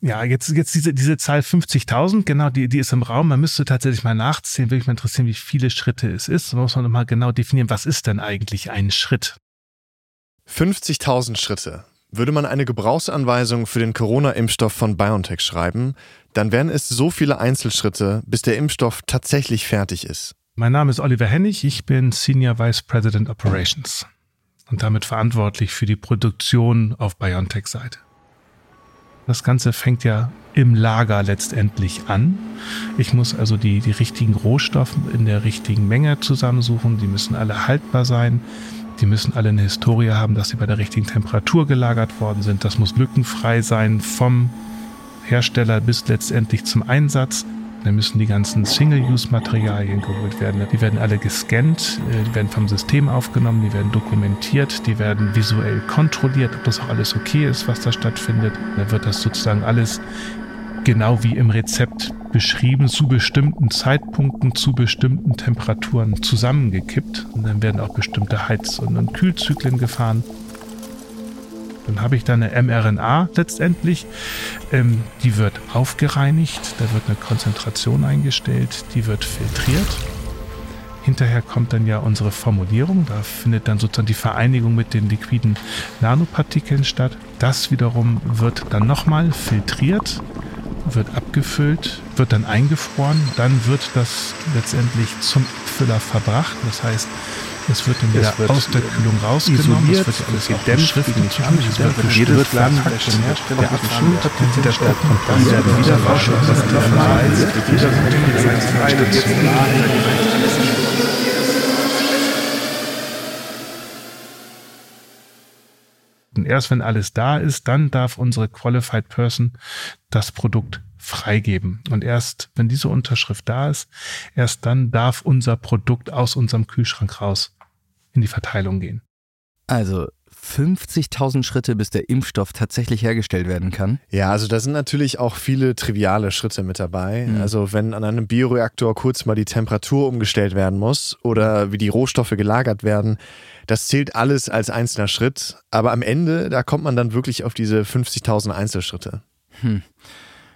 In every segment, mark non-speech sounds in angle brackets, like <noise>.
Ja, jetzt, jetzt diese, diese Zahl 50.000, genau, die, die ist im Raum. Man müsste tatsächlich mal nachzählen, würde mich mal interessieren, wie viele Schritte es ist. Da muss man nochmal genau definieren, was ist denn eigentlich ein Schritt? 50.000 Schritte. Würde man eine Gebrauchsanweisung für den Corona-Impfstoff von BioNTech schreiben, dann wären es so viele Einzelschritte, bis der Impfstoff tatsächlich fertig ist. Mein Name ist Oliver Hennig, ich bin Senior Vice President Operations und damit verantwortlich für die Produktion auf BioNTech-Seite. Das Ganze fängt ja im Lager letztendlich an. Ich muss also die, die richtigen Rohstoffe in der richtigen Menge zusammensuchen. Die müssen alle haltbar sein. Die müssen alle eine Historie haben, dass sie bei der richtigen Temperatur gelagert worden sind. Das muss lückenfrei sein vom Hersteller bis letztendlich zum Einsatz. Dann müssen die ganzen Single-Use-Materialien geholt werden. Die werden alle gescannt, äh, die werden vom System aufgenommen, die werden dokumentiert, die werden visuell kontrolliert, ob das auch alles okay ist, was da stattfindet. Dann wird das sozusagen alles genau wie im Rezept beschrieben, zu bestimmten Zeitpunkten, zu bestimmten Temperaturen zusammengekippt. Und dann werden auch bestimmte Heiz- und Kühlzyklen gefahren. Dann habe ich da eine mRNA letztendlich. Ähm, die wird aufgereinigt, da wird eine Konzentration eingestellt, die wird filtriert. Hinterher kommt dann ja unsere Formulierung. Da findet dann sozusagen die Vereinigung mit den liquiden Nanopartikeln statt. Das wiederum wird dann nochmal filtriert, wird abgefüllt, wird dann eingefroren. Dann wird das letztendlich zum Abfüller verbracht. Das heißt, es wird dann wieder wird aus der Kühlung rausgenommen. Isoliert, es wird alles auch beschriftet. Es wird für jedes Land der Hersteller abgeschult. Dann sieht der Stadt und werden wieder raus. Das ist Und erst wenn alles da ist, dann darf unsere Qualified Person das Produkt freigeben. Und erst wenn diese Unterschrift da ist, erst dann darf unser Produkt aus unserem Kühlschrank raus in die Verteilung gehen. Also 50.000 Schritte, bis der Impfstoff tatsächlich hergestellt werden kann. Ja, also da sind natürlich auch viele triviale Schritte mit dabei. Mhm. Also wenn an einem Bioreaktor kurz mal die Temperatur umgestellt werden muss oder wie die Rohstoffe gelagert werden, das zählt alles als einzelner Schritt. Aber am Ende, da kommt man dann wirklich auf diese 50.000 Einzelschritte. Hm.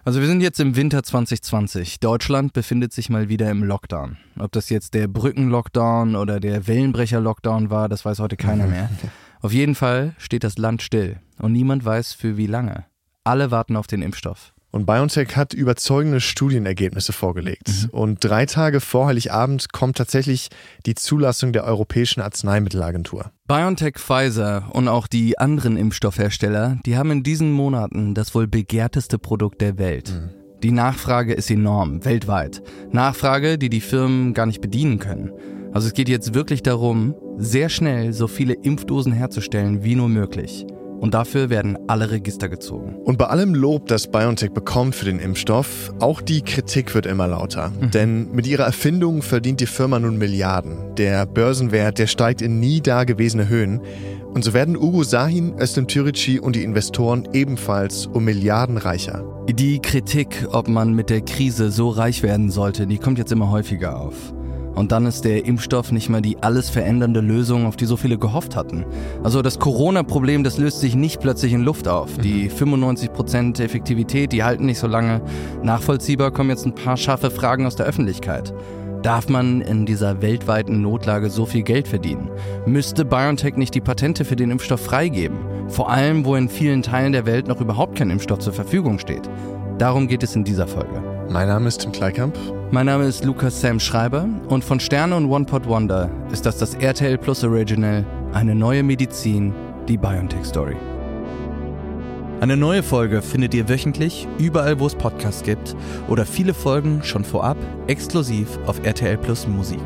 Also wir sind jetzt im Winter 2020. Deutschland befindet sich mal wieder im Lockdown. Ob das jetzt der Brückenlockdown oder der Wellenbrecher-Lockdown war, das weiß heute keiner mehr. <laughs> Auf jeden Fall steht das Land still und niemand weiß für wie lange. Alle warten auf den Impfstoff. Und BioNTech hat überzeugende Studienergebnisse vorgelegt. Mhm. Und drei Tage vor Heiligabend kommt tatsächlich die Zulassung der Europäischen Arzneimittelagentur. BioNTech, Pfizer und auch die anderen Impfstoffhersteller, die haben in diesen Monaten das wohl begehrteste Produkt der Welt. Mhm. Die Nachfrage ist enorm, weltweit. Nachfrage, die die Firmen gar nicht bedienen können. Also es geht jetzt wirklich darum, sehr schnell so viele Impfdosen herzustellen wie nur möglich. Und dafür werden alle Register gezogen. Und bei allem Lob, das BioNTech bekommt für den Impfstoff, auch die Kritik wird immer lauter. Mhm. Denn mit ihrer Erfindung verdient die Firma nun Milliarden. Der Börsenwert, der steigt in nie dagewesene Höhen. Und so werden Ugo Sahin, Özlem Türeci und die Investoren ebenfalls um Milliarden reicher. Die Kritik, ob man mit der Krise so reich werden sollte, die kommt jetzt immer häufiger auf. Und dann ist der Impfstoff nicht mehr die alles verändernde Lösung, auf die so viele gehofft hatten. Also das Corona-Problem, das löst sich nicht plötzlich in Luft auf. Die 95% mhm. Effektivität, die halten nicht so lange. Nachvollziehbar kommen jetzt ein paar scharfe Fragen aus der Öffentlichkeit. Darf man in dieser weltweiten Notlage so viel Geld verdienen? Müsste BioNTech nicht die Patente für den Impfstoff freigeben? Vor allem, wo in vielen Teilen der Welt noch überhaupt kein Impfstoff zur Verfügung steht. Darum geht es in dieser Folge. Mein Name ist Tim Kleikamp. Mein Name ist Lukas Sam Schreiber und von Sterne und One Pot Wonder ist das das RTL Plus Original, eine neue Medizin, die BioNTech Story. Eine neue Folge findet ihr wöchentlich überall, wo es Podcasts gibt oder viele Folgen schon vorab exklusiv auf RTL Plus Musik.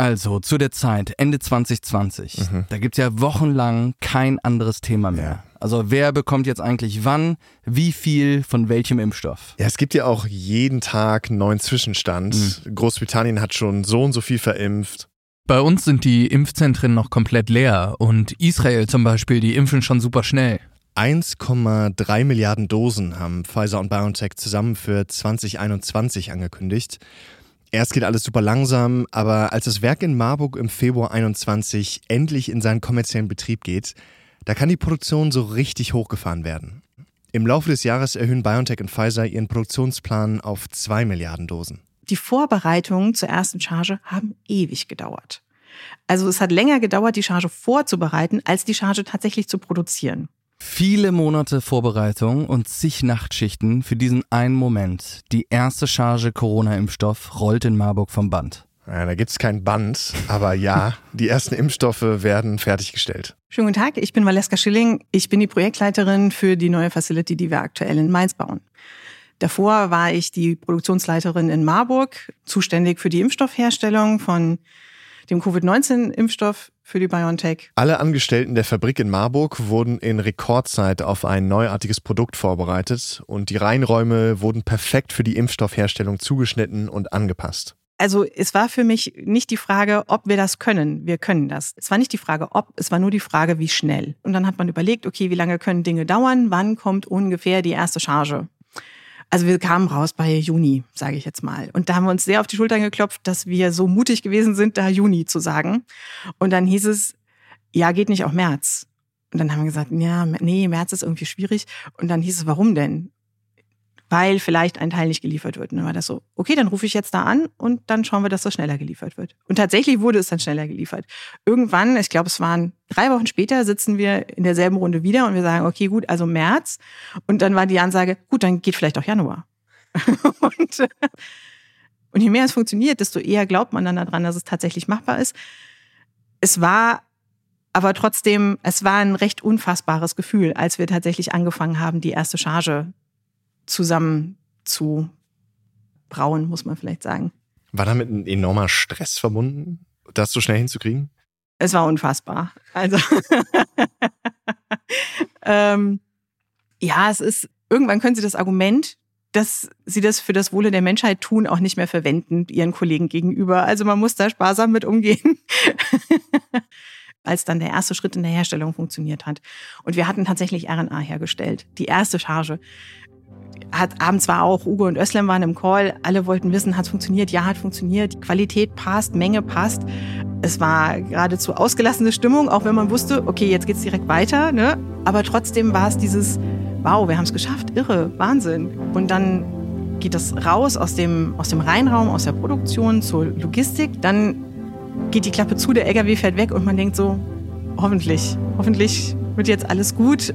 Also zu der Zeit, Ende 2020, mhm. da gibt es ja wochenlang kein anderes Thema mehr. Ja. Also wer bekommt jetzt eigentlich wann, wie viel von welchem Impfstoff? Ja, es gibt ja auch jeden Tag einen neuen Zwischenstand. Mhm. Großbritannien hat schon so und so viel verimpft. Bei uns sind die Impfzentren noch komplett leer und Israel zum Beispiel, die impfen schon super schnell. 1,3 Milliarden Dosen haben Pfizer und BioNTech zusammen für 2021 angekündigt. Erst geht alles super langsam, aber als das Werk in Marburg im Februar 21 endlich in seinen kommerziellen Betrieb geht, da kann die Produktion so richtig hochgefahren werden. Im Laufe des Jahres erhöhen BioNTech und Pfizer ihren Produktionsplan auf 2 Milliarden Dosen. Die Vorbereitungen zur ersten Charge haben ewig gedauert. Also es hat länger gedauert, die Charge vorzubereiten, als die Charge tatsächlich zu produzieren. Viele Monate Vorbereitung und zig Nachtschichten für diesen einen Moment. Die erste Charge Corona-Impfstoff rollt in Marburg vom Band. Ja, da gibt es kein Band, aber ja, <laughs> die ersten Impfstoffe werden fertiggestellt. Schönen guten Tag, ich bin Valeska Schilling. Ich bin die Projektleiterin für die neue Facility, die wir aktuell in Mainz bauen. Davor war ich die Produktionsleiterin in Marburg, zuständig für die Impfstoffherstellung von dem Covid-19-Impfstoff für die BioNTech. Alle Angestellten der Fabrik in Marburg wurden in Rekordzeit auf ein neuartiges Produkt vorbereitet und die Reinräume wurden perfekt für die Impfstoffherstellung zugeschnitten und angepasst. Also es war für mich nicht die Frage, ob wir das können. Wir können das. Es war nicht die Frage, ob, es war nur die Frage, wie schnell. Und dann hat man überlegt, okay, wie lange können Dinge dauern? Wann kommt ungefähr die erste Charge? Also wir kamen raus bei Juni, sage ich jetzt mal. Und da haben wir uns sehr auf die Schultern geklopft, dass wir so mutig gewesen sind, da Juni zu sagen. Und dann hieß es, ja, geht nicht auch März. Und dann haben wir gesagt, ja, nee, März ist irgendwie schwierig. Und dann hieß es, warum denn? Weil vielleicht ein Teil nicht geliefert wird. Und dann war das so, okay, dann rufe ich jetzt da an und dann schauen wir, dass das schneller geliefert wird. Und tatsächlich wurde es dann schneller geliefert. Irgendwann, ich glaube, es waren drei Wochen später, sitzen wir in derselben Runde wieder und wir sagen, okay, gut, also März. Und dann war die Ansage, gut, dann geht vielleicht auch Januar. <laughs> und, und je mehr es funktioniert, desto eher glaubt man dann daran, dass es tatsächlich machbar ist. Es war aber trotzdem, es war ein recht unfassbares Gefühl, als wir tatsächlich angefangen haben, die erste Charge zusammen zu brauen, muss man vielleicht sagen. War damit ein enormer Stress verbunden, das so schnell hinzukriegen? Es war unfassbar. Also <laughs> ähm, ja, es ist, irgendwann können sie das Argument, dass sie das für das Wohle der Menschheit tun, auch nicht mehr verwenden, ihren Kollegen gegenüber. Also man muss da sparsam mit umgehen. <laughs> als dann der erste Schritt in der Herstellung funktioniert hat. Und wir hatten tatsächlich RNA hergestellt. Die erste Charge hat abends war auch Ugo und Özlem waren im Call. Alle wollten wissen, hat es funktioniert? Ja, hat funktioniert. Die Qualität passt, Menge passt. Es war geradezu ausgelassene Stimmung, auch wenn man wusste, okay, jetzt geht's direkt weiter. Ne? Aber trotzdem war es dieses, wow, wir haben es geschafft, irre, Wahnsinn. Und dann geht das raus aus dem, aus dem Reinraum, aus der Produktion zur Logistik. Dann geht die Klappe zu, der LKW fährt weg und man denkt so, hoffentlich, hoffentlich wird jetzt alles gut.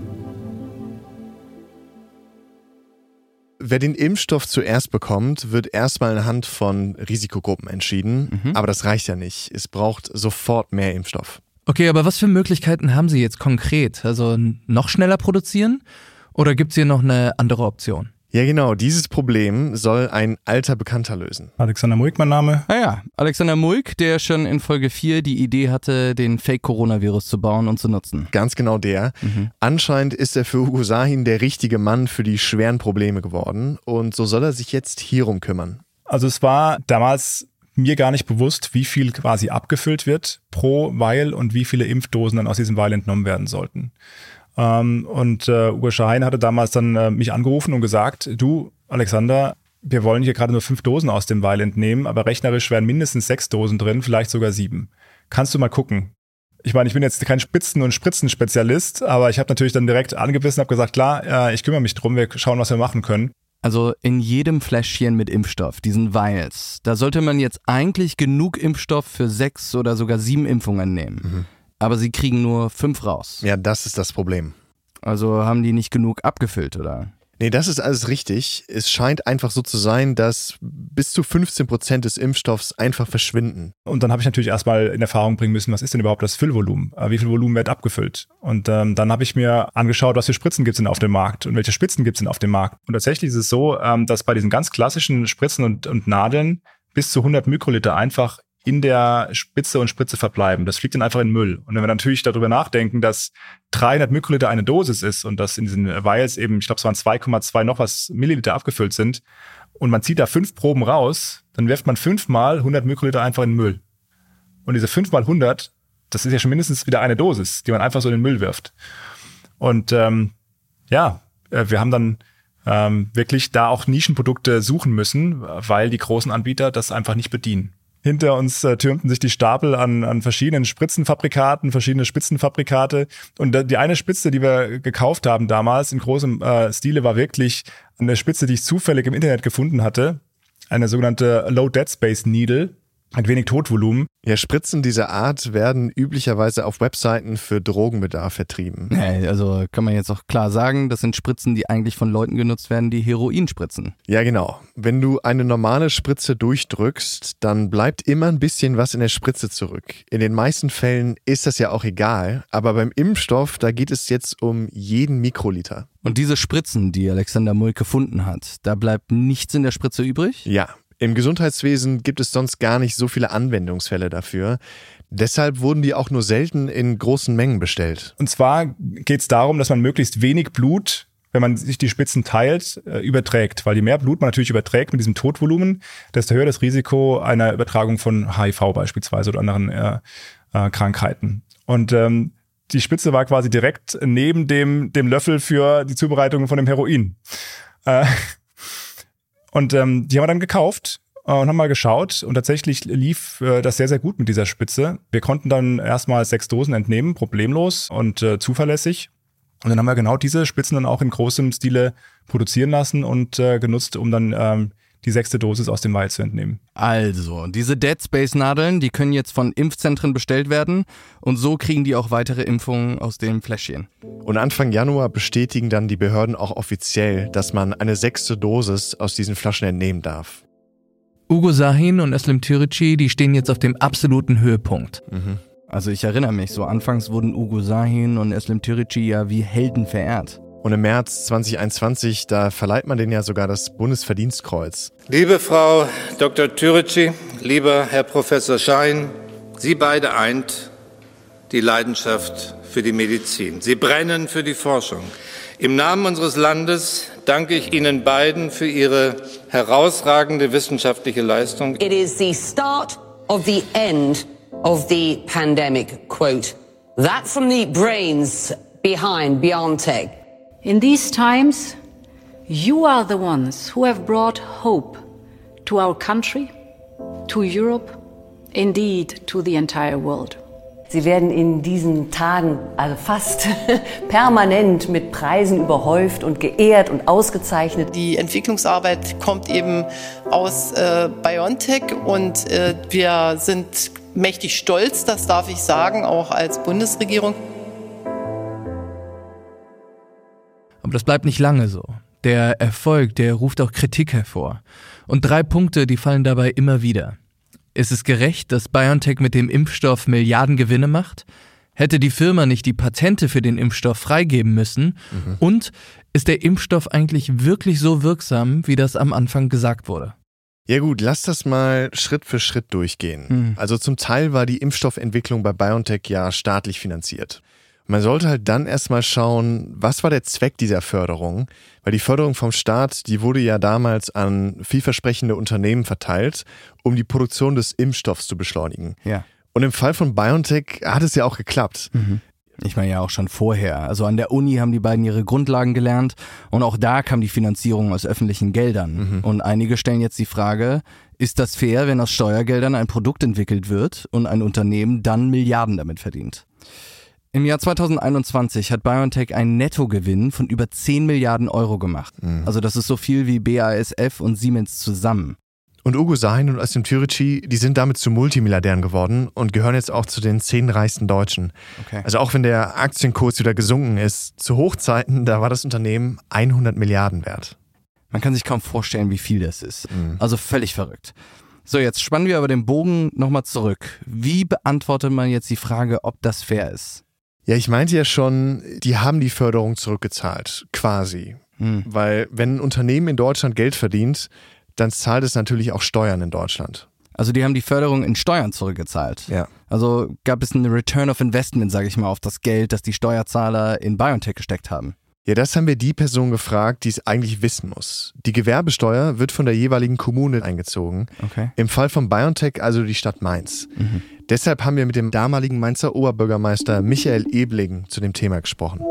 Wer den Impfstoff zuerst bekommt, wird erstmal anhand von Risikogruppen entschieden. Mhm. Aber das reicht ja nicht. Es braucht sofort mehr Impfstoff. Okay, aber was für Möglichkeiten haben Sie jetzt konkret? Also noch schneller produzieren? Oder gibt es hier noch eine andere Option? Ja, genau. Dieses Problem soll ein alter Bekannter lösen. Alexander Muik, mein Name. Ah ja, Alexander Muik, der schon in Folge 4 die Idee hatte, den Fake-Coronavirus zu bauen und zu nutzen. Ganz genau der. Mhm. Anscheinend ist er für Hugo Sahin der richtige Mann für die schweren Probleme geworden. Und so soll er sich jetzt hierum kümmern. Also es war damals mir gar nicht bewusst, wie viel quasi abgefüllt wird pro Weil und wie viele Impfdosen dann aus diesem Weil entnommen werden sollten. Ähm, und äh, Uwe Schein hatte damals dann äh, mich angerufen und gesagt, du, Alexander, wir wollen hier gerade nur fünf Dosen aus dem Weil entnehmen, aber rechnerisch wären mindestens sechs Dosen drin, vielleicht sogar sieben. Kannst du mal gucken? Ich meine, ich bin jetzt kein Spitzen- und Spritzenspezialist, aber ich habe natürlich dann direkt angebissen, habe gesagt, klar, äh, ich kümmere mich drum, wir schauen, was wir machen können. Also in jedem Fläschchen mit Impfstoff, diesen Vials, da sollte man jetzt eigentlich genug Impfstoff für sechs oder sogar sieben Impfungen nehmen. Mhm aber sie kriegen nur fünf raus. Ja, das ist das Problem. Also haben die nicht genug abgefüllt, oder? Nee, das ist alles richtig. Es scheint einfach so zu sein, dass bis zu 15 Prozent des Impfstoffs einfach verschwinden. Und dann habe ich natürlich erstmal in Erfahrung bringen müssen, was ist denn überhaupt das Füllvolumen? Äh, wie viel Volumen wird abgefüllt? Und ähm, dann habe ich mir angeschaut, was für Spritzen gibt es denn auf dem Markt und welche Spitzen gibt es denn auf dem Markt. Und tatsächlich ist es so, ähm, dass bei diesen ganz klassischen Spritzen und, und Nadeln bis zu 100 Mikroliter einfach in der Spitze und Spritze verbleiben. Das fliegt dann einfach in Müll. Und wenn wir natürlich darüber nachdenken, dass 300 Mikroliter eine Dosis ist und dass in diesen Vials eben, ich glaube, es waren 2,2 noch was Milliliter abgefüllt sind und man zieht da fünf Proben raus, dann wirft man fünfmal 100 Mikroliter einfach in den Müll. Und diese fünfmal 100, das ist ja schon mindestens wieder eine Dosis, die man einfach so in den Müll wirft. Und ähm, ja, äh, wir haben dann ähm, wirklich da auch Nischenprodukte suchen müssen, weil die großen Anbieter das einfach nicht bedienen. Hinter uns äh, türmten sich die Stapel an, an verschiedenen Spritzenfabrikaten, verschiedene Spitzenfabrikate. Und die eine Spitze, die wir gekauft haben damals in großem äh, Stile, war wirklich eine Spitze, die ich zufällig im Internet gefunden hatte. Eine sogenannte Low Dead Space Needle ein wenig Totvolumen. Ja, Spritzen dieser Art werden üblicherweise auf Webseiten für Drogenbedarf vertrieben. Also kann man jetzt auch klar sagen, das sind Spritzen, die eigentlich von Leuten genutzt werden, die Heroin spritzen. Ja, genau. Wenn du eine normale Spritze durchdrückst, dann bleibt immer ein bisschen was in der Spritze zurück. In den meisten Fällen ist das ja auch egal, aber beim Impfstoff, da geht es jetzt um jeden Mikroliter. Und diese Spritzen, die Alexander Mulk gefunden hat, da bleibt nichts in der Spritze übrig? Ja, im Gesundheitswesen gibt es sonst gar nicht so viele Anwendungsfälle dafür. Deshalb wurden die auch nur selten in großen Mengen bestellt. Und zwar geht es darum, dass man möglichst wenig Blut, wenn man sich die Spitzen teilt, äh, überträgt. Weil je mehr Blut man natürlich überträgt mit diesem Totvolumen, desto höher das Risiko einer Übertragung von HIV beispielsweise oder anderen äh, äh, Krankheiten. Und ähm, die Spitze war quasi direkt neben dem, dem Löffel für die Zubereitung von dem Heroin. Äh, und ähm, die haben wir dann gekauft äh, und haben mal geschaut und tatsächlich lief äh, das sehr, sehr gut mit dieser Spitze. Wir konnten dann erstmal sechs Dosen entnehmen, problemlos und äh, zuverlässig. Und dann haben wir genau diese Spitzen dann auch in großem Stile produzieren lassen und äh, genutzt, um dann ähm, die sechste Dosis aus dem Wald zu entnehmen. Also, diese Dead Space Nadeln, die können jetzt von Impfzentren bestellt werden und so kriegen die auch weitere Impfungen aus dem Fläschchen. Und Anfang Januar bestätigen dann die Behörden auch offiziell, dass man eine sechste Dosis aus diesen Flaschen entnehmen darf. Ugo Sahin und Eslim Türici, die stehen jetzt auf dem absoluten Höhepunkt. Mhm. Also ich erinnere mich, so anfangs wurden Ugo Sahin und Eslim Türici ja wie Helden verehrt. Und im März 2021, da verleiht man denen ja sogar das Bundesverdienstkreuz. Liebe Frau Dr. Türici, lieber Herr Professor Schein, Sie beide eint die Leidenschaft für die Medizin. Sie brennen für die Forschung. Im Namen unseres Landes danke ich Ihnen beiden für Ihre herausragende wissenschaftliche Leistung. It is the start of the end of the pandemic. Quote. That from the brains behind BioNTech. In these times, you are the ones who have brought hope to our country, to Europe, indeed to the entire world. Sie werden in diesen Tagen also fast <laughs> permanent mit Preisen überhäuft und geehrt und ausgezeichnet. Die Entwicklungsarbeit kommt eben aus äh, BioNTech und äh, wir sind mächtig stolz, das darf ich sagen, auch als Bundesregierung. Aber das bleibt nicht lange so. Der Erfolg, der ruft auch Kritik hervor. Und drei Punkte, die fallen dabei immer wieder. Ist es gerecht, dass BioNTech mit dem Impfstoff Milliarden Gewinne macht? Hätte die Firma nicht die Patente für den Impfstoff freigeben müssen? Mhm. Und ist der Impfstoff eigentlich wirklich so wirksam, wie das am Anfang gesagt wurde? Ja gut, lass das mal Schritt für Schritt durchgehen. Mhm. Also zum Teil war die Impfstoffentwicklung bei BioNTech ja staatlich finanziert. Man sollte halt dann erstmal schauen, was war der Zweck dieser Förderung? Weil die Förderung vom Staat, die wurde ja damals an vielversprechende Unternehmen verteilt, um die Produktion des Impfstoffs zu beschleunigen. Ja. Und im Fall von BioNTech hat es ja auch geklappt. Mhm. Ich meine ja auch schon vorher. Also an der Uni haben die beiden ihre Grundlagen gelernt und auch da kam die Finanzierung aus öffentlichen Geldern. Mhm. Und einige stellen jetzt die Frage, ist das fair, wenn aus Steuergeldern ein Produkt entwickelt wird und ein Unternehmen dann Milliarden damit verdient? Im Jahr 2021 hat BioNTech einen Nettogewinn von über 10 Milliarden Euro gemacht. Mhm. Also das ist so viel wie BASF und Siemens zusammen. Und Ugo Sahin und Östem Türici, die sind damit zu Multimilliardären geworden und gehören jetzt auch zu den zehn reichsten Deutschen. Okay. Also auch wenn der Aktienkurs wieder gesunken ist, zu Hochzeiten, da war das Unternehmen 100 Milliarden wert. Man kann sich kaum vorstellen, wie viel das ist. Mhm. Also völlig verrückt. So, jetzt spannen wir aber den Bogen nochmal zurück. Wie beantwortet man jetzt die Frage, ob das fair ist? Ja, ich meinte ja schon, die haben die Förderung zurückgezahlt, quasi. Hm. Weil wenn ein Unternehmen in Deutschland Geld verdient, dann zahlt es natürlich auch Steuern in Deutschland. Also die haben die Förderung in Steuern zurückgezahlt. Ja. Also gab es einen Return of Investment, sage ich mal, auf das Geld, das die Steuerzahler in BioNTech gesteckt haben. Ja, das haben wir die Person gefragt, die es eigentlich wissen muss. Die Gewerbesteuer wird von der jeweiligen Kommune eingezogen. Okay. Im Fall von BioNTech also die Stadt Mainz. Mhm. Deshalb haben wir mit dem damaligen Mainzer Oberbürgermeister Michael Ebling zu dem Thema gesprochen.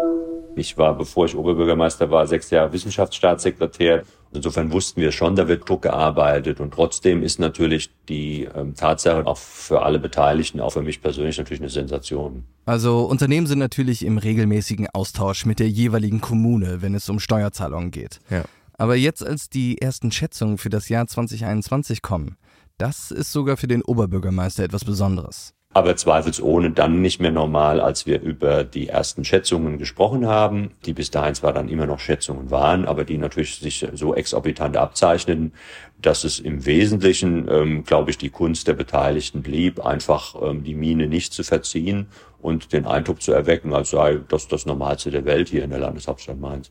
Ich war, bevor ich Oberbürgermeister war, sechs Jahre Wissenschaftsstaatssekretär. Insofern wussten wir schon, da wird Druck gearbeitet. Und trotzdem ist natürlich die ähm, Tatsache auch für alle Beteiligten, auch für mich persönlich natürlich eine Sensation. Also Unternehmen sind natürlich im regelmäßigen Austausch mit der jeweiligen Kommune, wenn es um Steuerzahlungen geht. Ja. Aber jetzt, als die ersten Schätzungen für das Jahr 2021 kommen, das ist sogar für den Oberbürgermeister etwas Besonderes aber zweifelsohne dann nicht mehr normal, als wir über die ersten Schätzungen gesprochen haben, die bis dahin zwar dann immer noch Schätzungen waren, aber die natürlich sich so exorbitant abzeichneten, dass es im Wesentlichen, ähm, glaube ich, die Kunst der Beteiligten blieb, einfach ähm, die Mine nicht zu verziehen und den Eindruck zu erwecken, als sei das das Normalste der Welt hier in der Landeshauptstadt Mainz.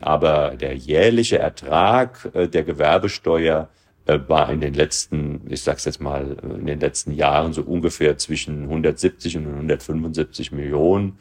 Aber der jährliche Ertrag äh, der Gewerbesteuer war in den letzten, ich sag's jetzt mal, äh, in den letzten Jahren so ungefähr zwischen 170 und 175 Millionen.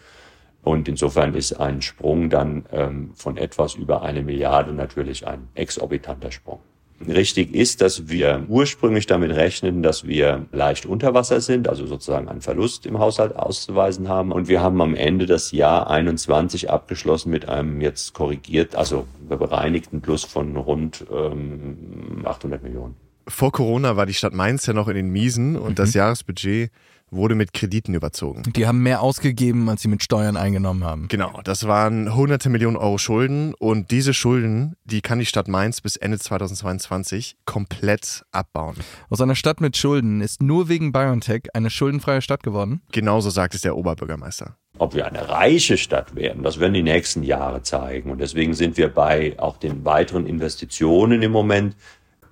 Und insofern ist ein Sprung dann ähm, von etwas über eine Milliarde natürlich ein exorbitanter Sprung. Richtig ist, dass wir ursprünglich damit rechnen, dass wir leicht unter Wasser sind, also sozusagen einen Verlust im Haushalt auszuweisen haben. Und wir haben am Ende das Jahr 21 abgeschlossen mit einem jetzt korrigiert, also bereinigten Plus von rund ähm, 800 Millionen. Vor Corona war die Stadt Mainz ja noch in den Miesen und mhm. das Jahresbudget wurde mit Krediten überzogen. Die haben mehr ausgegeben, als sie mit Steuern eingenommen haben. Genau, das waren hunderte Millionen Euro Schulden und diese Schulden, die kann die Stadt Mainz bis Ende 2022 komplett abbauen. Aus einer Stadt mit Schulden ist nur wegen BioNTech eine schuldenfreie Stadt geworden? Genauso sagt es der Oberbürgermeister. Ob wir eine reiche Stadt werden, das werden die nächsten Jahre zeigen. Und deswegen sind wir bei auch den weiteren Investitionen im Moment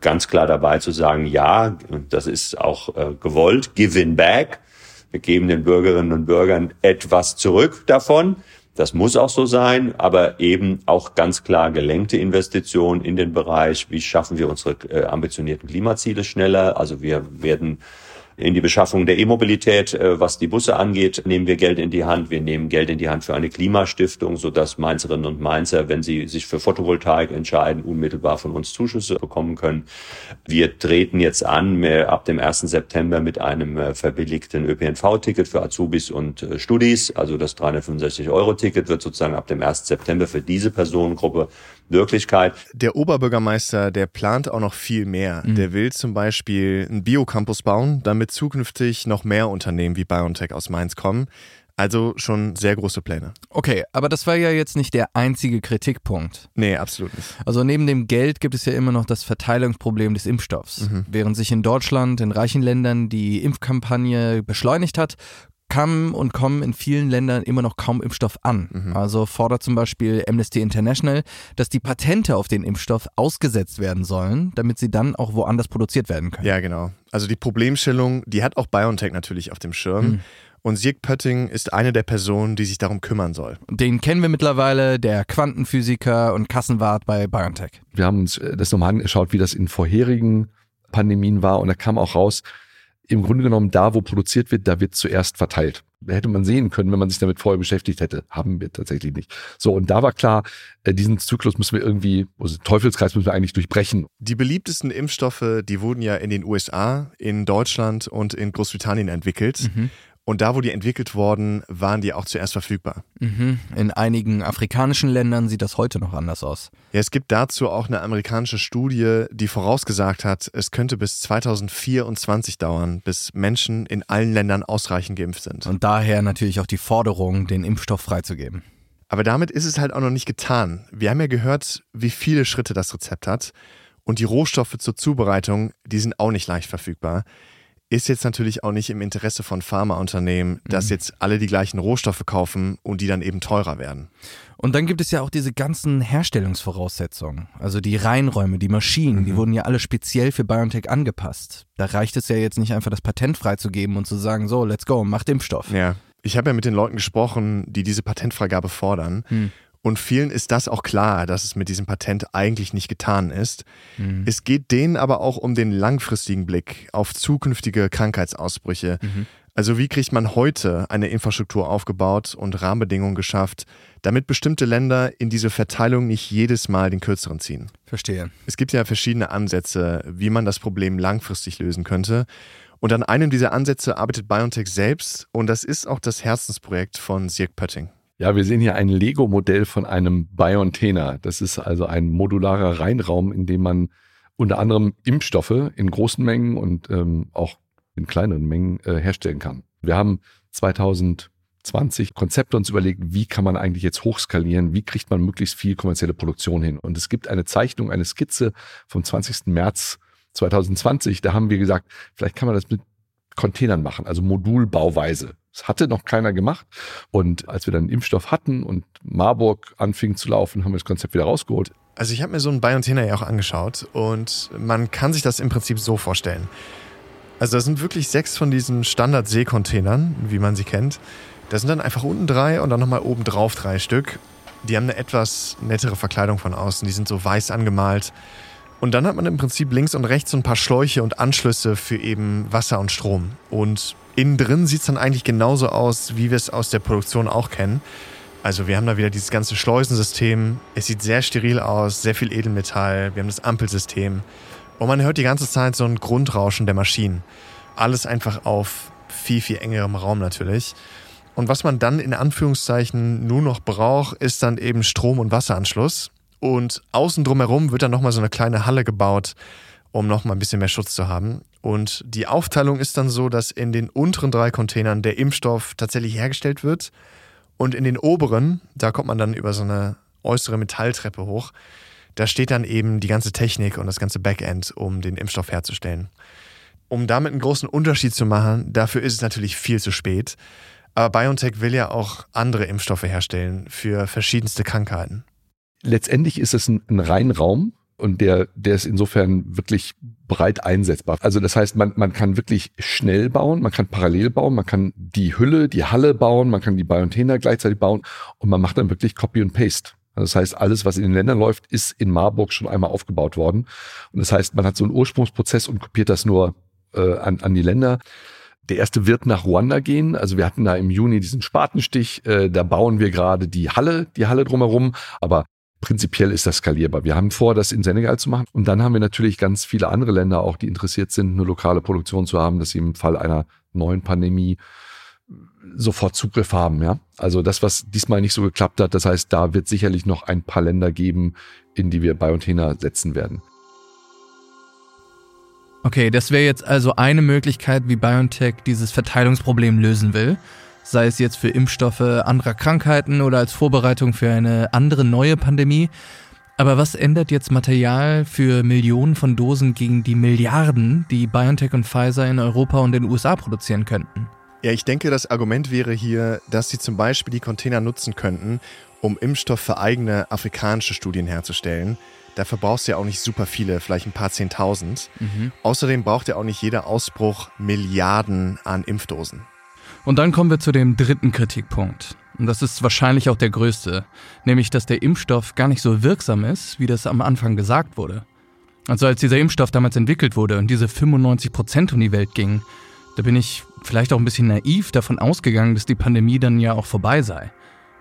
ganz klar dabei zu sagen, ja, das ist auch äh, gewollt, giving back. Wir geben den Bürgerinnen und Bürgern etwas zurück davon. Das muss auch so sein, aber eben auch ganz klar gelenkte Investitionen in den Bereich, wie schaffen wir unsere äh, ambitionierten Klimaziele schneller. Also wir werden in die Beschaffung der E-Mobilität, äh, was die Busse angeht, nehmen wir Geld in die Hand. Wir nehmen Geld in die Hand für eine Klimastiftung, sodass Mainzerinnen und Mainzer, wenn sie sich für Photovoltaik entscheiden, unmittelbar von uns Zuschüsse bekommen können. Wir treten jetzt an äh, ab dem 1. September mit einem äh, verbilligten ÖPNV-Ticket für Azubis und Studis. Also das 365-Euro-Ticket wird sozusagen ab dem 1. September für diese Personengruppe Wirklichkeit. Der Oberbürgermeister, der plant auch noch viel mehr. Mhm. Der will zum Beispiel einen Biocampus bauen, damit zukünftig noch mehr Unternehmen wie BioNTech aus Mainz kommen. Also schon sehr große Pläne. Okay, aber das war ja jetzt nicht der einzige Kritikpunkt. Nee, absolut nicht. Also neben dem Geld gibt es ja immer noch das Verteilungsproblem des Impfstoffs. Mhm. Während sich in Deutschland, in reichen Ländern die Impfkampagne beschleunigt hat, kamen und kommen in vielen Ländern immer noch kaum Impfstoff an. Mhm. Also fordert zum Beispiel Amnesty International, dass die Patente auf den Impfstoff ausgesetzt werden sollen, damit sie dann auch woanders produziert werden können. Ja, genau. Also die Problemstellung, die hat auch BioNTech natürlich auf dem Schirm. Mhm. Und Sirk Pötting ist eine der Personen, die sich darum kümmern soll. Den kennen wir mittlerweile, der Quantenphysiker und Kassenwart bei BioNTech. Wir haben uns das nochmal angeschaut, wie das in vorherigen Pandemien war. Und da kam auch raus, im Grunde genommen da, wo produziert wird, da wird zuerst verteilt. Da hätte man sehen können, wenn man sich damit vorher beschäftigt hätte. Haben wir tatsächlich nicht. So, und da war klar, äh, diesen Zyklus müssen wir irgendwie, also Teufelskreis müssen wir eigentlich durchbrechen. Die beliebtesten Impfstoffe, die wurden ja in den USA, in Deutschland und in Großbritannien entwickelt. Mhm. Und da, wo die entwickelt wurden, waren die auch zuerst verfügbar. Mhm. In einigen afrikanischen Ländern sieht das heute noch anders aus. Ja, es gibt dazu auch eine amerikanische Studie, die vorausgesagt hat, es könnte bis 2024 dauern, bis Menschen in allen Ländern ausreichend geimpft sind. Und daher natürlich auch die Forderung, den Impfstoff freizugeben. Aber damit ist es halt auch noch nicht getan. Wir haben ja gehört, wie viele Schritte das Rezept hat. Und die Rohstoffe zur Zubereitung, die sind auch nicht leicht verfügbar ist jetzt natürlich auch nicht im Interesse von Pharmaunternehmen, dass mhm. jetzt alle die gleichen Rohstoffe kaufen und die dann eben teurer werden. Und dann gibt es ja auch diese ganzen Herstellungsvoraussetzungen. Also die Reinräume, die Maschinen, mhm. die wurden ja alle speziell für BioNTech angepasst. Da reicht es ja jetzt nicht einfach, das Patent freizugeben und zu sagen, so, let's go, macht Impfstoff. Ja. Ich habe ja mit den Leuten gesprochen, die diese Patentfreigabe fordern. Mhm. Und vielen ist das auch klar, dass es mit diesem Patent eigentlich nicht getan ist. Mhm. Es geht denen aber auch um den langfristigen Blick auf zukünftige Krankheitsausbrüche. Mhm. Also wie kriegt man heute eine Infrastruktur aufgebaut und Rahmenbedingungen geschafft, damit bestimmte Länder in diese Verteilung nicht jedes Mal den kürzeren ziehen? Verstehe. Es gibt ja verschiedene Ansätze, wie man das Problem langfristig lösen könnte. Und an einem dieser Ansätze arbeitet BioNTech selbst und das ist auch das Herzensprojekt von Sirk Pötting. Ja, wir sehen hier ein Lego-Modell von einem Biontena. Das ist also ein modularer Reinraum, in dem man unter anderem Impfstoffe in großen Mengen und ähm, auch in kleineren Mengen äh, herstellen kann. Wir haben 2020 Konzepte uns überlegt, wie kann man eigentlich jetzt hochskalieren, wie kriegt man möglichst viel kommerzielle Produktion hin. Und es gibt eine Zeichnung, eine Skizze vom 20. März 2020, da haben wir gesagt, vielleicht kann man das mit Containern machen, also Modulbauweise. Das hatte noch keiner gemacht. Und als wir dann Impfstoff hatten und Marburg anfing zu laufen, haben wir das Konzept wieder rausgeholt. Also ich habe mir so einen Biontena ja auch angeschaut und man kann sich das im Prinzip so vorstellen. Also da sind wirklich sechs von diesen Standard-Seekontainern, wie man sie kennt. Da sind dann einfach unten drei und dann nochmal oben drauf drei Stück. Die haben eine etwas nettere Verkleidung von außen. Die sind so weiß angemalt. Und dann hat man im Prinzip links und rechts so ein paar Schläuche und Anschlüsse für eben Wasser und Strom. Und innen drin sieht es dann eigentlich genauso aus, wie wir es aus der Produktion auch kennen. Also wir haben da wieder dieses ganze Schleusensystem. Es sieht sehr steril aus, sehr viel Edelmetall. Wir haben das Ampelsystem. Und man hört die ganze Zeit so ein Grundrauschen der Maschinen. Alles einfach auf viel, viel engerem Raum natürlich. Und was man dann in Anführungszeichen nur noch braucht, ist dann eben Strom- und Wasseranschluss. Und außen drumherum wird dann nochmal so eine kleine Halle gebaut, um nochmal ein bisschen mehr Schutz zu haben. Und die Aufteilung ist dann so, dass in den unteren drei Containern der Impfstoff tatsächlich hergestellt wird. Und in den oberen, da kommt man dann über so eine äußere Metalltreppe hoch, da steht dann eben die ganze Technik und das ganze Backend, um den Impfstoff herzustellen. Um damit einen großen Unterschied zu machen, dafür ist es natürlich viel zu spät. Aber BioNTech will ja auch andere Impfstoffe herstellen für verschiedenste Krankheiten letztendlich ist es ein, ein Reinraum und der, der ist insofern wirklich breit einsetzbar. Also das heißt, man, man kann wirklich schnell bauen, man kann parallel bauen, man kann die Hülle, die Halle bauen, man kann die Biontena gleichzeitig bauen und man macht dann wirklich Copy und Paste. Also das heißt, alles, was in den Ländern läuft, ist in Marburg schon einmal aufgebaut worden. Und das heißt, man hat so einen Ursprungsprozess und kopiert das nur äh, an, an die Länder. Der erste wird nach Ruanda gehen. Also wir hatten da im Juni diesen Spatenstich. Äh, da bauen wir gerade die Halle, die Halle drumherum. Aber Prinzipiell ist das skalierbar. Wir haben vor, das in Senegal zu machen. Und dann haben wir natürlich ganz viele andere Länder auch, die interessiert sind, eine lokale Produktion zu haben, dass sie im Fall einer neuen Pandemie sofort Zugriff haben. Ja? Also das, was diesmal nicht so geklappt hat, das heißt, da wird sicherlich noch ein paar Länder geben, in die wir Biontena setzen werden. Okay, das wäre jetzt also eine Möglichkeit, wie BioNTech dieses Verteilungsproblem lösen will sei es jetzt für Impfstoffe anderer Krankheiten oder als Vorbereitung für eine andere neue Pandemie. Aber was ändert jetzt Material für Millionen von Dosen gegen die Milliarden, die BioNTech und Pfizer in Europa und den USA produzieren könnten? Ja, ich denke, das Argument wäre hier, dass sie zum Beispiel die Container nutzen könnten, um Impfstoff für eigene afrikanische Studien herzustellen. Dafür brauchst du ja auch nicht super viele, vielleicht ein paar Zehntausend. Mhm. Außerdem braucht ja auch nicht jeder Ausbruch Milliarden an Impfdosen. Und dann kommen wir zu dem dritten Kritikpunkt. Und das ist wahrscheinlich auch der größte, nämlich dass der Impfstoff gar nicht so wirksam ist, wie das am Anfang gesagt wurde. Also als dieser Impfstoff damals entwickelt wurde und diese 95% um die Welt ging, da bin ich vielleicht auch ein bisschen naiv davon ausgegangen, dass die Pandemie dann ja auch vorbei sei.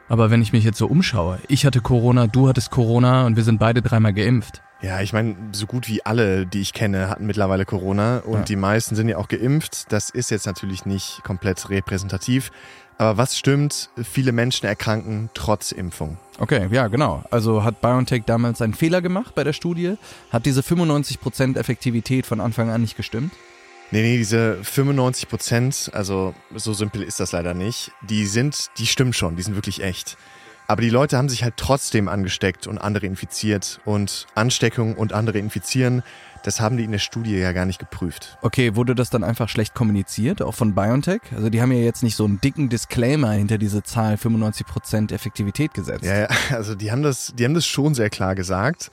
Aber wenn ich mich jetzt so umschaue, ich hatte Corona, du hattest Corona und wir sind beide dreimal geimpft. Ja, ich meine, so gut wie alle, die ich kenne, hatten mittlerweile Corona und ja. die meisten sind ja auch geimpft. Das ist jetzt natürlich nicht komplett repräsentativ. Aber was stimmt? Viele Menschen erkranken trotz Impfung. Okay, ja, genau. Also hat BioNTech damals einen Fehler gemacht bei der Studie? Hat diese 95% Effektivität von Anfang an nicht gestimmt? Nee, nee, diese 95 Prozent, also so simpel ist das leider nicht. Die sind, die stimmen schon, die sind wirklich echt. Aber die Leute haben sich halt trotzdem angesteckt und andere infiziert. Und Ansteckung und andere infizieren, das haben die in der Studie ja gar nicht geprüft. Okay, wurde das dann einfach schlecht kommuniziert, auch von BioNTech? Also die haben ja jetzt nicht so einen dicken Disclaimer hinter diese Zahl 95% Effektivität gesetzt. Ja, ja, <laughs> also die haben das, die haben das schon sehr klar gesagt.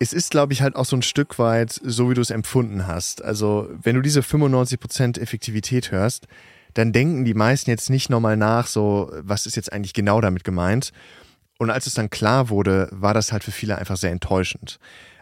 Es ist, glaube ich, halt auch so ein Stück weit so, wie du es empfunden hast. Also wenn du diese 95% Effektivität hörst, dann denken die meisten jetzt nicht nochmal nach, so, was ist jetzt eigentlich genau damit gemeint? Und als es dann klar wurde, war das halt für viele einfach sehr enttäuschend.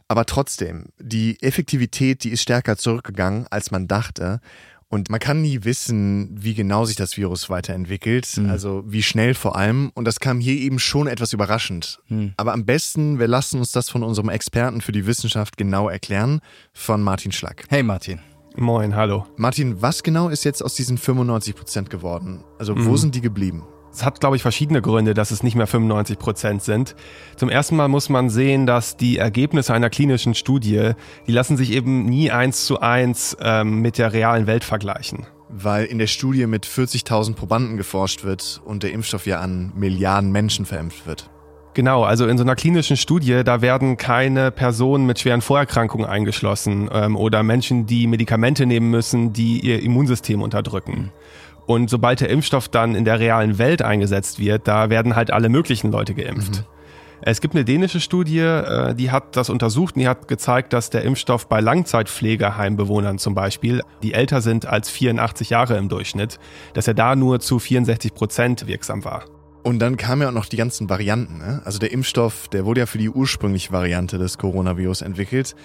Aber trotzdem, die Effektivität, die ist stärker zurückgegangen, als man dachte. Und man kann nie wissen, wie genau sich das Virus weiterentwickelt, mhm. also wie schnell vor allem. Und das kam hier eben schon etwas überraschend. Mhm. Aber am besten, wir lassen uns das von unserem Experten für die Wissenschaft genau erklären, von Martin Schlack. Hey Martin. Moin, hallo. Martin, was genau ist jetzt aus diesen 95 Prozent geworden? Also wo mhm. sind die geblieben? Es hat, glaube ich, verschiedene Gründe, dass es nicht mehr 95 Prozent sind. Zum ersten Mal muss man sehen, dass die Ergebnisse einer klinischen Studie, die lassen sich eben nie eins zu eins ähm, mit der realen Welt vergleichen. Weil in der Studie mit 40.000 Probanden geforscht wird und der Impfstoff ja an Milliarden Menschen verimpft wird. Genau, also in so einer klinischen Studie, da werden keine Personen mit schweren Vorerkrankungen eingeschlossen ähm, oder Menschen, die Medikamente nehmen müssen, die ihr Immunsystem unterdrücken. Und sobald der Impfstoff dann in der realen Welt eingesetzt wird, da werden halt alle möglichen Leute geimpft. Mhm. Es gibt eine dänische Studie, äh, die hat das untersucht und die hat gezeigt, dass der Impfstoff bei Langzeitpflegeheimbewohnern zum Beispiel, die älter sind als 84 Jahre im Durchschnitt, dass er da nur zu 64 Prozent wirksam war. Und dann kamen ja auch noch die ganzen Varianten. Ne? Also der Impfstoff, der wurde ja für die ursprüngliche Variante des Coronavirus entwickelt.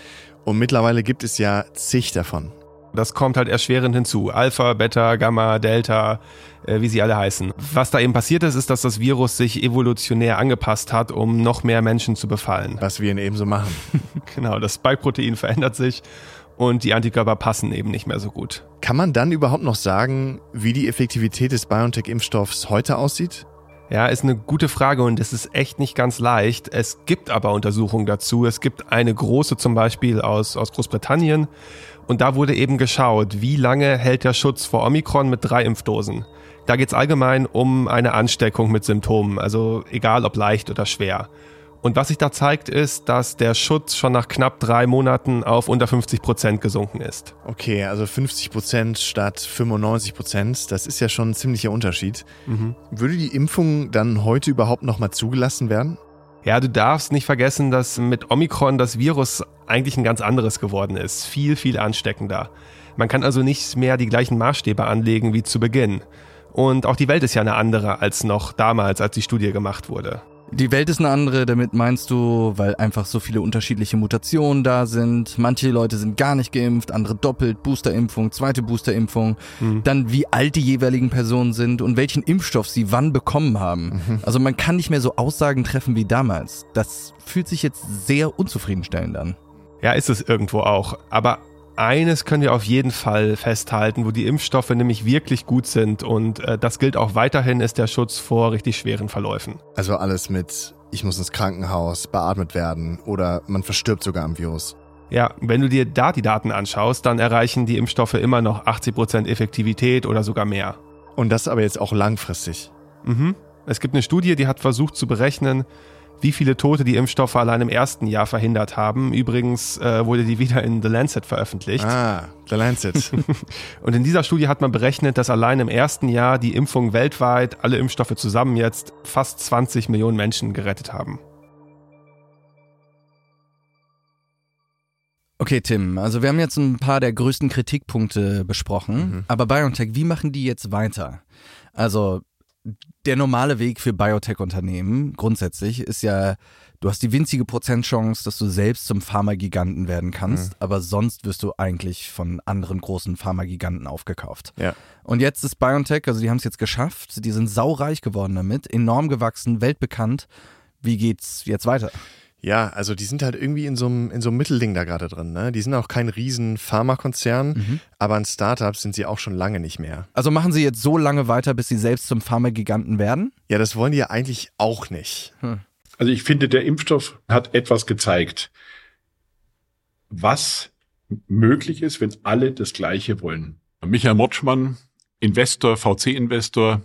Und mittlerweile gibt es ja zig davon. Das kommt halt erschwerend hinzu. Alpha, Beta, Gamma, Delta, äh, wie sie alle heißen. Was da eben passiert ist, ist, dass das Virus sich evolutionär angepasst hat, um noch mehr Menschen zu befallen. Was wir ihn eben so machen. <laughs> genau, das Spike-Protein verändert sich und die Antikörper passen eben nicht mehr so gut. Kann man dann überhaupt noch sagen, wie die Effektivität des BioNTech-Impfstoffs heute aussieht? Ja, ist eine gute Frage und es ist echt nicht ganz leicht. Es gibt aber Untersuchungen dazu. Es gibt eine große zum Beispiel aus, aus Großbritannien und da wurde eben geschaut, wie lange hält der Schutz vor Omikron mit drei Impfdosen. Da geht es allgemein um eine Ansteckung mit Symptomen, also egal ob leicht oder schwer. Und was sich da zeigt, ist, dass der Schutz schon nach knapp drei Monaten auf unter 50 Prozent gesunken ist. Okay, also 50 Prozent statt 95 Prozent, das ist ja schon ein ziemlicher Unterschied. Mhm. Würde die Impfung dann heute überhaupt nochmal zugelassen werden? Ja, du darfst nicht vergessen, dass mit Omikron das Virus eigentlich ein ganz anderes geworden ist. Viel, viel ansteckender. Man kann also nicht mehr die gleichen Maßstäbe anlegen wie zu Beginn. Und auch die Welt ist ja eine andere als noch damals, als die Studie gemacht wurde. Die Welt ist eine andere, damit meinst du, weil einfach so viele unterschiedliche Mutationen da sind. Manche Leute sind gar nicht geimpft, andere doppelt, Boosterimpfung, zweite Boosterimpfung. Mhm. Dann wie alt die jeweiligen Personen sind und welchen Impfstoff sie wann bekommen haben. Mhm. Also man kann nicht mehr so Aussagen treffen wie damals. Das fühlt sich jetzt sehr unzufriedenstellend an. Ja, ist es irgendwo auch. Aber eines können wir auf jeden Fall festhalten, wo die Impfstoffe nämlich wirklich gut sind und äh, das gilt auch weiterhin, ist der Schutz vor richtig schweren Verläufen. Also alles mit, ich muss ins Krankenhaus, beatmet werden oder man verstirbt sogar am Virus. Ja, wenn du dir da die Daten anschaust, dann erreichen die Impfstoffe immer noch 80% Effektivität oder sogar mehr. Und das aber jetzt auch langfristig. Mhm. Es gibt eine Studie, die hat versucht zu berechnen, wie viele Tote die Impfstoffe allein im ersten Jahr verhindert haben. Übrigens äh, wurde die wieder in The Lancet veröffentlicht. Ah, The Lancet. <laughs> und in dieser Studie hat man berechnet, dass allein im ersten Jahr die Impfung weltweit, alle Impfstoffe zusammen jetzt, fast 20 Millionen Menschen gerettet haben. Okay, Tim, also wir haben jetzt ein paar der größten Kritikpunkte besprochen, mhm. aber BioNTech, wie machen die jetzt weiter? Also der normale Weg für Biotech-Unternehmen grundsätzlich ist ja, du hast die winzige Prozentchance, dass du selbst zum Pharmagiganten werden kannst, mhm. aber sonst wirst du eigentlich von anderen großen Pharmagiganten aufgekauft. Ja. Und jetzt ist BioNTech, also die haben es jetzt geschafft, die sind saureich geworden damit, enorm gewachsen, weltbekannt. Wie geht's jetzt weiter? Ja, also die sind halt irgendwie in so einem, in so einem Mittelding da gerade drin. Ne? Die sind auch kein riesen Pharmakonzern, mhm. aber ein Startup sind sie auch schon lange nicht mehr. Also machen sie jetzt so lange weiter, bis sie selbst zum Pharmagiganten werden? Ja, das wollen die ja eigentlich auch nicht. Hm. Also ich finde, der Impfstoff hat etwas gezeigt, was möglich ist, wenn alle das Gleiche wollen. Michael Motschmann, Investor, VC-Investor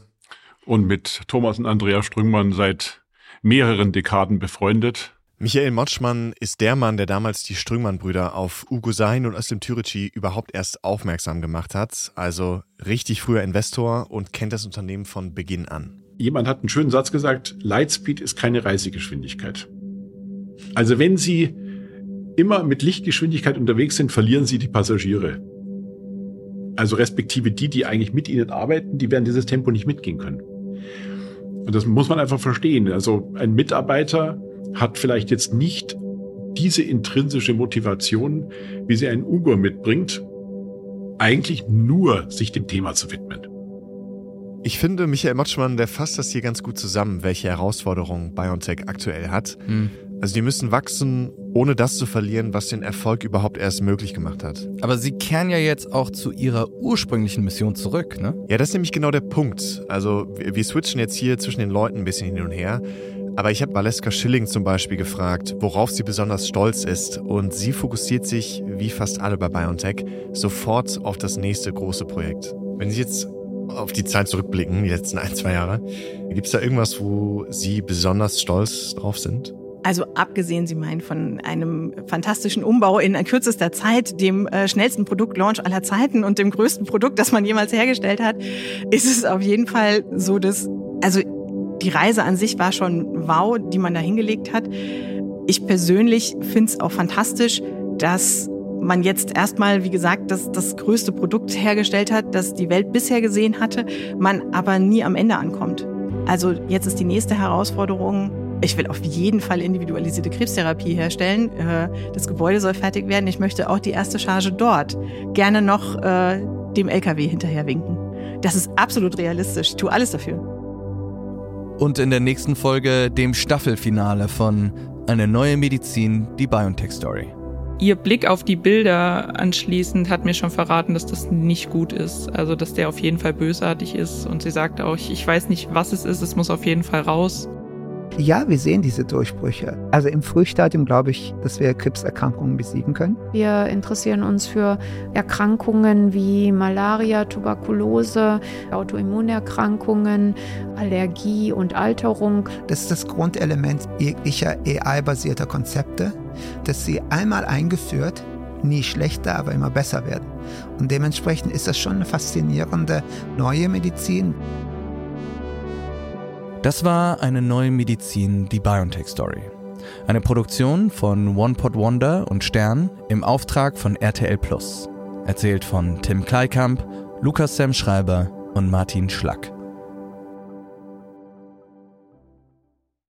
und mit Thomas und Andreas Strüngmann seit mehreren Dekaden befreundet Michael Motschmann ist der Mann, der damals die Strüngmann-Brüder auf Ugo Sein und Özlem Türeci überhaupt erst aufmerksam gemacht hat. Also richtig früher Investor und kennt das Unternehmen von Beginn an. Jemand hat einen schönen Satz gesagt, Lightspeed ist keine Reisegeschwindigkeit. Also wenn Sie immer mit Lichtgeschwindigkeit unterwegs sind, verlieren Sie die Passagiere. Also respektive die, die eigentlich mit Ihnen arbeiten, die werden dieses Tempo nicht mitgehen können. Und das muss man einfach verstehen. Also ein Mitarbeiter hat vielleicht jetzt nicht diese intrinsische Motivation, wie sie ein Ugo mitbringt, eigentlich nur sich dem Thema zu widmen. Ich finde, Michael Motschmann, der fasst das hier ganz gut zusammen, welche Herausforderungen BioNTech aktuell hat. Mhm. Also die müssen wachsen, ohne das zu verlieren, was den Erfolg überhaupt erst möglich gemacht hat. Aber sie kehren ja jetzt auch zu ihrer ursprünglichen Mission zurück, ne? Ja, das ist nämlich genau der Punkt. Also wir switchen jetzt hier zwischen den Leuten ein bisschen hin und her. Aber ich habe Valeska Schilling zum Beispiel gefragt, worauf sie besonders stolz ist. Und sie fokussiert sich, wie fast alle bei BioNTech, sofort auf das nächste große Projekt. Wenn Sie jetzt auf die Zeit zurückblicken, die letzten ein, zwei Jahre, gibt es da irgendwas, wo Sie besonders stolz drauf sind? Also abgesehen, Sie meinen von einem fantastischen Umbau in kürzester Zeit, dem äh, schnellsten Produktlaunch aller Zeiten und dem größten Produkt, das man jemals hergestellt hat, ist es auf jeden Fall so, dass, also die Reise an sich war schon wow, die man da hingelegt hat. Ich persönlich finde es auch fantastisch, dass man jetzt erstmal, wie gesagt, das, das größte Produkt hergestellt hat, das die Welt bisher gesehen hatte, man aber nie am Ende ankommt. Also jetzt ist die nächste Herausforderung, ich will auf jeden Fall individualisierte Krebstherapie herstellen. Äh, das Gebäude soll fertig werden. Ich möchte auch die erste Charge dort gerne noch äh, dem LKW hinterher winken. Das ist absolut realistisch. Ich tue alles dafür. Und in der nächsten Folge dem Staffelfinale von Eine neue Medizin, die BioNTech Story. Ihr Blick auf die Bilder anschließend hat mir schon verraten, dass das nicht gut ist. Also, dass der auf jeden Fall bösartig ist. Und sie sagt auch, ich weiß nicht, was es ist, es muss auf jeden Fall raus. Ja, wir sehen diese Durchbrüche. Also im Frühstadium glaube ich, dass wir Krebserkrankungen besiegen können. Wir interessieren uns für Erkrankungen wie Malaria, Tuberkulose, Autoimmunerkrankungen, Allergie und Alterung. Das ist das Grundelement jeglicher AI-basierter Konzepte, dass sie einmal eingeführt nie schlechter, aber immer besser werden. Und dementsprechend ist das schon eine faszinierende neue Medizin. Das war eine neue Medizin, die BioNTech Story. Eine Produktion von One Pot Wonder und Stern im Auftrag von RTL Plus. Erzählt von Tim Kleikamp, Lukas Sam Schreiber und Martin Schlack.